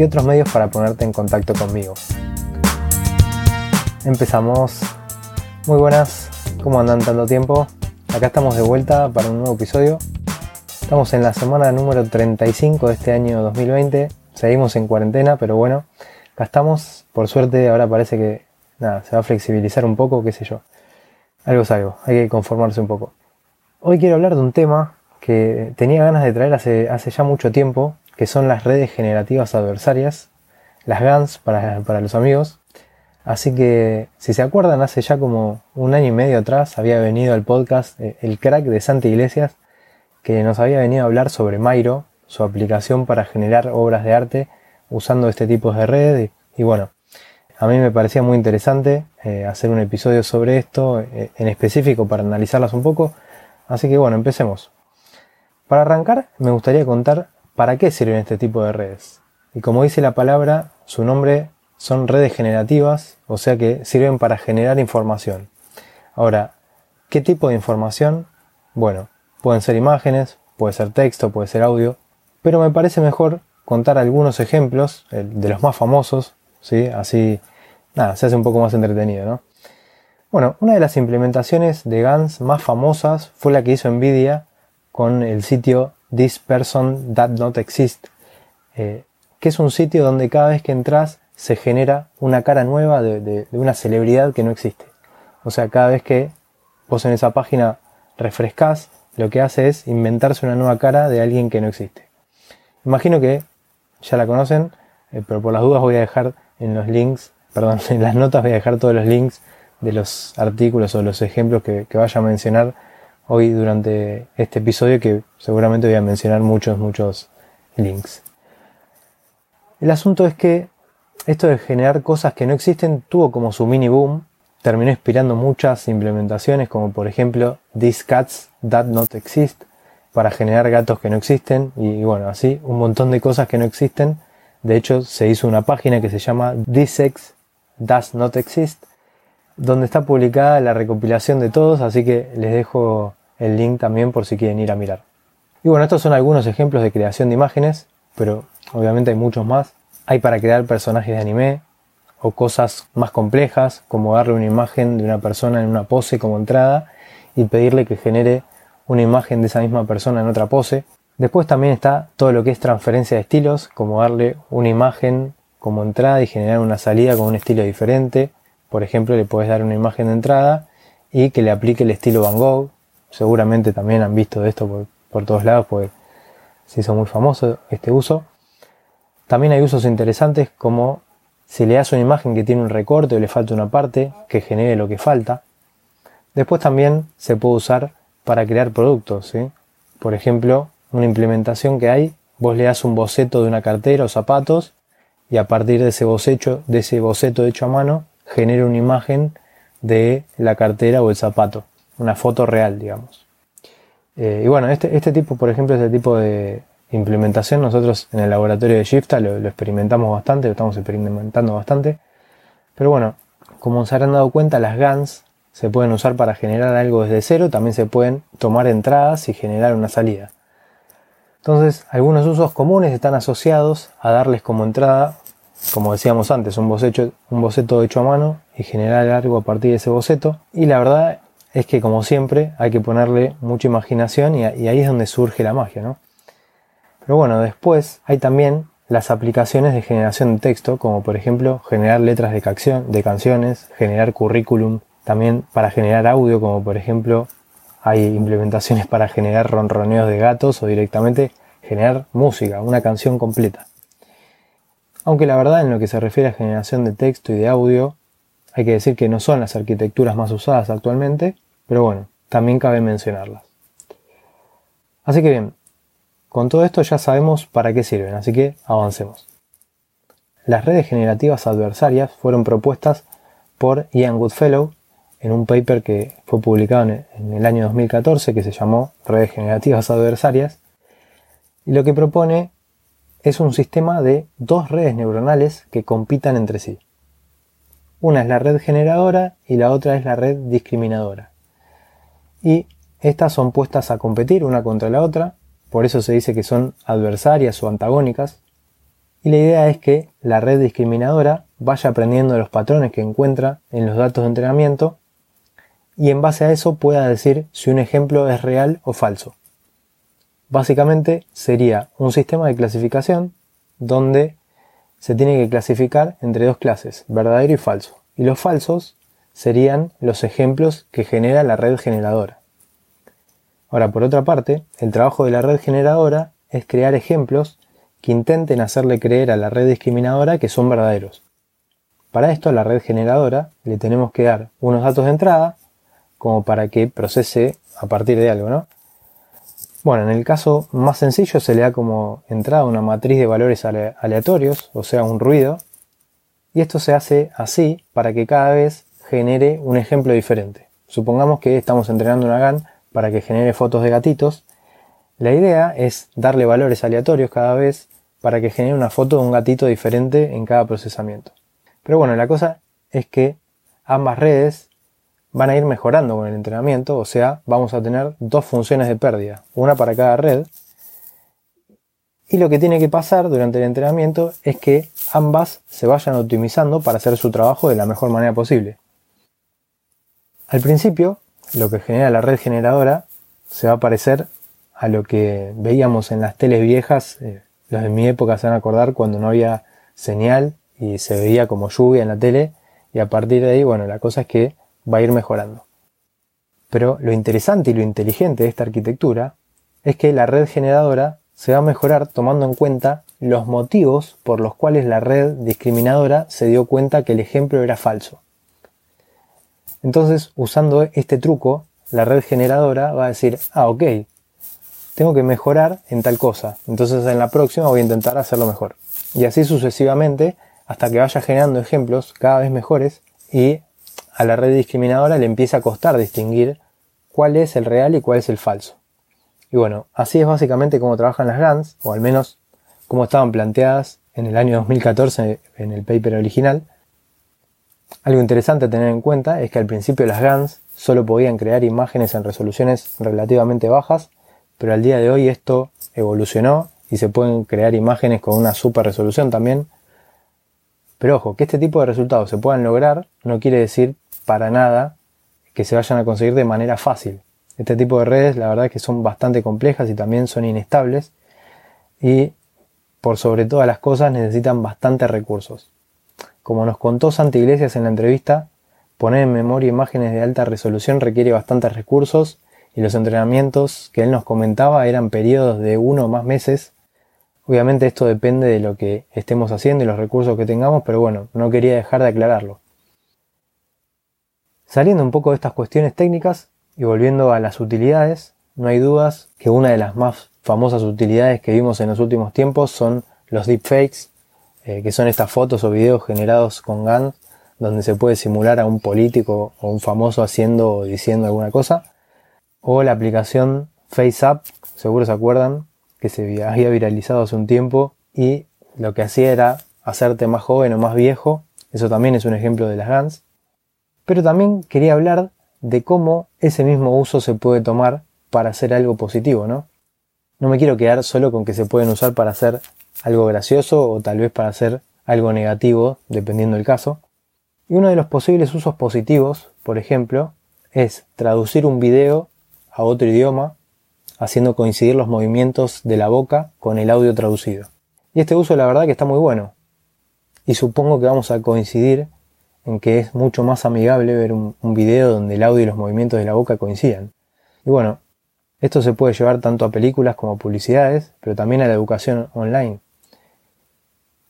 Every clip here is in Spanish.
y otros medios para ponerte en contacto conmigo. Empezamos. Muy buenas, ¿cómo andan tanto tiempo? Acá estamos de vuelta para un nuevo episodio. Estamos en la semana número 35 de este año 2020. Seguimos en cuarentena, pero bueno, acá estamos. Por suerte ahora parece que nada, se va a flexibilizar un poco, qué sé yo. Algo es algo, hay que conformarse un poco. Hoy quiero hablar de un tema que tenía ganas de traer hace, hace ya mucho tiempo, que son las redes generativas adversarias, las GANs para, para los amigos. Así que, si se acuerdan, hace ya como un año y medio atrás había venido al podcast eh, el crack de Santa Iglesias, que nos había venido a hablar sobre Mairo, su aplicación para generar obras de arte usando este tipo de red. Y, bueno, a mí me parecía muy interesante eh, hacer un episodio sobre esto, eh, en específico para analizarlas un poco. Así que bueno, empecemos. Para arrancar, me gustaría contar ¿Para qué sirven este tipo de redes? Y como dice la palabra, su nombre son redes generativas, o sea que sirven para generar información. Ahora, ¿qué tipo de información? Bueno, pueden ser imágenes, puede ser texto, puede ser audio, pero me parece mejor contar algunos ejemplos de los más famosos, ¿sí? Así, nada, se hace un poco más entretenido, ¿no? Bueno, una de las implementaciones de GANs más famosas fue la que hizo Nvidia con el sitio This Person That Not Exist, eh, que es un sitio donde cada vez que entras se genera una cara nueva de, una celebridad que no existe. O sea, cada vez que vos en esa página refrescás, lo que hace es inventarse una nueva cara de alguien que no existe. Imagino que ya la conocen, eh, pero por las dudas voy a dejar en los links, perdón, en las notas voy a dejar todos los links de los artículos o los ejemplos que vaya a mencionar hoy durante este episodio que seguramente voy a mencionar muchos, muchos links. El asunto es que esto de generar cosas que no existen tuvo como su mini boom, terminó inspirando muchas implementaciones como por ejemplo These Cats That Not Exist para generar gatos que no existen y bueno, así un montón de cosas que no existen. De hecho, se hizo una página que se llama This Does Not Exist donde está publicada la recopilación de todos, así que les dejo el link también por si quieren ir a mirar. Y bueno, estos son algunos ejemplos de creación de imágenes, pero obviamente hay muchos más. Hay para crear personajes de anime o cosas más complejas, como darle una imagen de una persona en una pose como entrada y pedirle que genere una imagen de esa misma persona en otra pose. Después también está todo lo que es transferencia de estilos, como darle una imagen como entrada y generar una salida con un estilo diferente. Por ejemplo, le puedes dar una imagen de entrada y que le aplique el estilo Van Gogh, seguramente también han visto de esto por, todos lados, pues se hizo muy famoso este uso. También hay usos interesantes como si le das una imagen que tiene un recorte o le falta una parte, que genere lo que falta. Después también se puede usar para crear productos. Por ejemplo, una implementación que hay, vos le das un boceto de una cartera o zapatos y a partir de ese de ese boceto hecho a mano, genera una imagen de la cartera o el zapato una foto real, digamos. Eh, y bueno, este, este tipo, por ejemplo, este tipo de implementación, nosotros en el laboratorio de Shifta lo, experimentamos bastante, lo estamos experimentando bastante. Pero bueno, como se habrán dado cuenta, las GANs se pueden usar para generar algo desde cero, también se pueden tomar entradas y generar una salida. Entonces, algunos usos comunes están asociados a darles como entrada, como decíamos antes, un boceto, un boceto hecho a mano y generar algo a partir de ese boceto. Y la verdad es que como siempre hay que ponerle mucha imaginación y, ahí es donde surge la magia, ¿no? Pero bueno, después hay también las aplicaciones de generación de texto, como por ejemplo generar letras de, de canciones, generar currículum, también para generar audio, como por ejemplo hay implementaciones para generar ronroneos de gatos o directamente generar música, una canción completa. Aunque la verdad en lo que se refiere a generación de texto y de audio, hay que decir que no son las arquitecturas más usadas actualmente, pero bueno, también cabe mencionarlas. Así que bien, con todo esto ya sabemos para qué sirven, así que avancemos. las redes generativas adversarias fueron propuestas por Ian Goodfellow en un paper que fue publicado en el año 2014 que se llamó Redes generativas adversarias y lo que propone es un sistema de dos redes neuronales que compitan entre sí. Una es la red generadora y la otra es la red discriminadora. Y estas son puestas a competir una contra la otra, por eso se dice que son adversarias o antagónicas. Y la idea es que la red discriminadora vaya aprendiendo los patrones que encuentra en los datos de entrenamiento y en base a eso pueda decir si un ejemplo es real o falso. Básicamente sería un sistema de clasificación donde se tiene que clasificar entre dos clases, verdadero y falso. Y los falsos serían los ejemplos que genera la red generadora. Ahora, por otra parte, el trabajo de la red generadora es crear ejemplos que intenten hacerle creer a la red discriminadora que son verdaderos. Para esto, a la red generadora le tenemos que dar unos datos de entrada como para que procese a partir de algo, ¿no? Bueno, en el caso más sencillo se le da como entrada una matriz de valores aleatorios, o sea, un ruido, y esto se hace así para que cada vez genere un ejemplo diferente. Supongamos que estamos entrenando una GAN para que genere fotos de gatitos. La idea es darle valores aleatorios cada vez para que genere una foto de un gatito diferente en cada procesamiento. Pero bueno, la cosa es que ambas redes van a ir mejorando con el entrenamiento, o sea, vamos a tener dos funciones de pérdida, una para cada red. Y lo que tiene que pasar durante el entrenamiento es que ambas se vayan optimizando para hacer su trabajo de la mejor manera posible. Al principio, lo que genera la red generadora se va a parecer a lo que veíamos en las teles viejas, eh, los de mi época se van a acordar cuando no había señal y se veía como lluvia en la tele, y a partir de ahí, bueno, la cosa es que va a ir mejorando. Pero lo interesante y lo inteligente de esta arquitectura es que la red generadora se va a mejorar tomando en cuenta los motivos por los cuales la red discriminadora se dio cuenta que el ejemplo era falso. Entonces, usando este truco, la red generadora va a decir, ah, ok, tengo que mejorar en tal cosa, entonces en la próxima voy a intentar hacerlo mejor. Y así sucesivamente hasta que vaya generando ejemplos cada vez mejores y a la red discriminadora le empieza a costar distinguir cuál es el real y cuál es el falso. Y bueno, así es básicamente como trabajan las GANs, o al menos como estaban planteadas en el año 2014 en el paper original. Algo interesante a tener en cuenta es que al principio las GANs solo podían crear imágenes en resoluciones relativamente bajas, pero al día de hoy esto evolucionó y se pueden crear imágenes con una super resolución también. Pero ojo, que este tipo de resultados se puedan lograr no quiere decir para nada que se vayan a conseguir de manera fácil. Este tipo de redes la verdad que son bastante complejas y también son inestables y por sobre todas las cosas necesitan bastantes recursos. Como nos contó Santi Iglesias en la entrevista, poner en memoria imágenes de alta resolución requiere bastantes recursos y los entrenamientos que él nos comentaba eran periodos de uno o más meses. Obviamente esto depende de lo que estemos haciendo y los recursos que tengamos, pero bueno, no quería dejar de aclararlo. Saliendo un poco de estas cuestiones técnicas y volviendo a las utilidades, no hay dudas que una de las más famosas utilidades que vimos en los últimos tiempos son los deepfakes, eh, que son estas fotos o videos generados con GAN, donde se puede simular a un político o un famoso haciendo o diciendo alguna cosa, o la aplicación FaceApp, seguro se acuerdan, que se había viralizado hace un tiempo y lo que hacía era hacerte más joven o más viejo, eso también es un ejemplo de las GANs. Pero también quería hablar de cómo ese mismo uso se puede tomar para hacer algo positivo, ¿no? No me quiero quedar solo con que se pueden usar para hacer algo gracioso o tal vez para hacer algo negativo, dependiendo del caso. Y uno de los posibles usos positivos, por ejemplo, es traducir un video a otro idioma haciendo coincidir los movimientos de la boca con el audio traducido. Y este uso la verdad que está muy bueno. Y supongo que vamos a coincidir en que es mucho más amigable ver un, video donde el audio y los movimientos de la boca coincidan. Y bueno, esto se puede llevar tanto a películas como a publicidades, pero también a la educación online.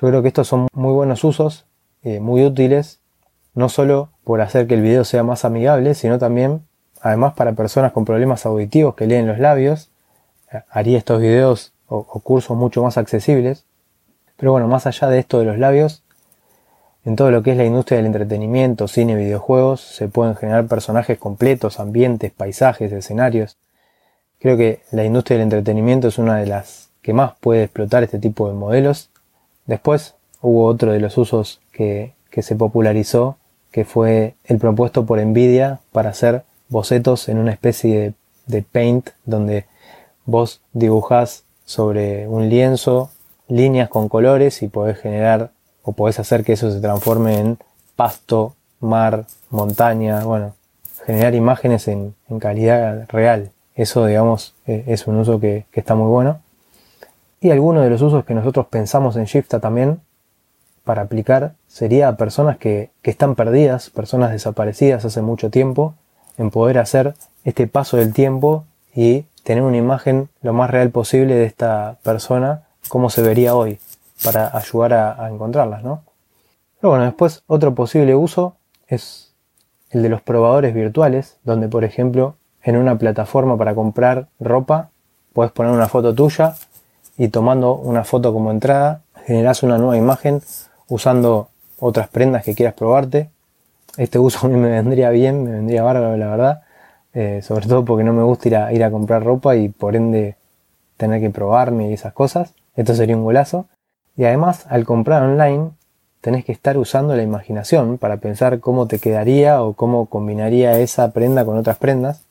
Yo creo que estos son muy buenos usos, eh, muy útiles, no solo por hacer que el video sea más amigable, sino también, además, para personas con problemas auditivos que leen los labios, haría estos videos o cursos mucho más accesibles. Pero bueno, más allá de esto de los labios, en todo lo que es la industria del entretenimiento, cine, videojuegos, se pueden generar personajes completos, ambientes, paisajes, escenarios. Creo que la industria del entretenimiento es una de las que más puede explotar este tipo de modelos. Después hubo otro de los usos que, se popularizó, que fue el propuesto por Nvidia para hacer bocetos en una especie de, de paint donde vos dibujás sobre un lienzo líneas con colores y podés generar o podés hacer que eso se transforme en pasto, mar, montaña, bueno, generar imágenes en, calidad real. Eso, digamos, e, es un uso que, está muy bueno. Y alguno de los usos que nosotros pensamos en Shifta también para aplicar sería a personas que, que están perdidas, personas desaparecidas hace mucho tiempo, en poder hacer este paso del tiempo y tener una imagen lo más real posible de esta persona, como se vería hoy para ayudar a, encontrarlas, ¿no? Pero bueno, después otro posible uso es el de los probadores virtuales, donde por ejemplo en una plataforma para comprar ropa puedes poner una foto tuya y tomando una foto como entrada generas una nueva imagen usando otras prendas que quieras probarte. Este uso a mí me vendría bien, me vendría bárbaro la verdad, eh, sobre todo porque no me gusta ir a, ir a comprar ropa y por ende tener que probarme y esas cosas. Esto sería un golazo. Y además, al comprar online, tenés que estar usando la imaginación para pensar cómo te quedaría o cómo combinaría esa prenda con otras prendas.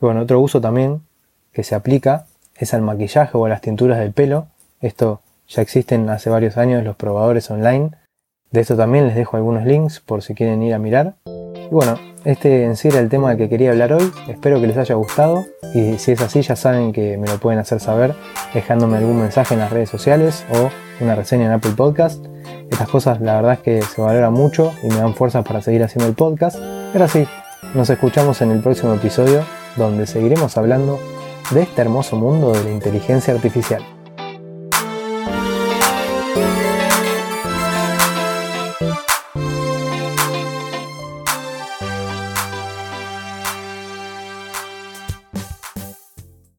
Bueno, otro uso también que se aplica es al maquillaje o a las tinturas del pelo. Esto ya existen hace varios años los probadores online. De esto también les dejo algunos links por si quieren ir a mirar. Y bueno, este en sí era el tema del que quería hablar hoy. Espero que les haya gustado y si es así ya saben que me lo pueden hacer saber dejándome algún mensaje en las redes sociales o una reseña en Apple Podcast. Estas cosas la verdad es que se valoran mucho y me dan fuerzas para seguir haciendo el podcast. Pero sí, nos escuchamos en el próximo episodio donde seguiremos hablando de este hermoso mundo de la inteligencia artificial.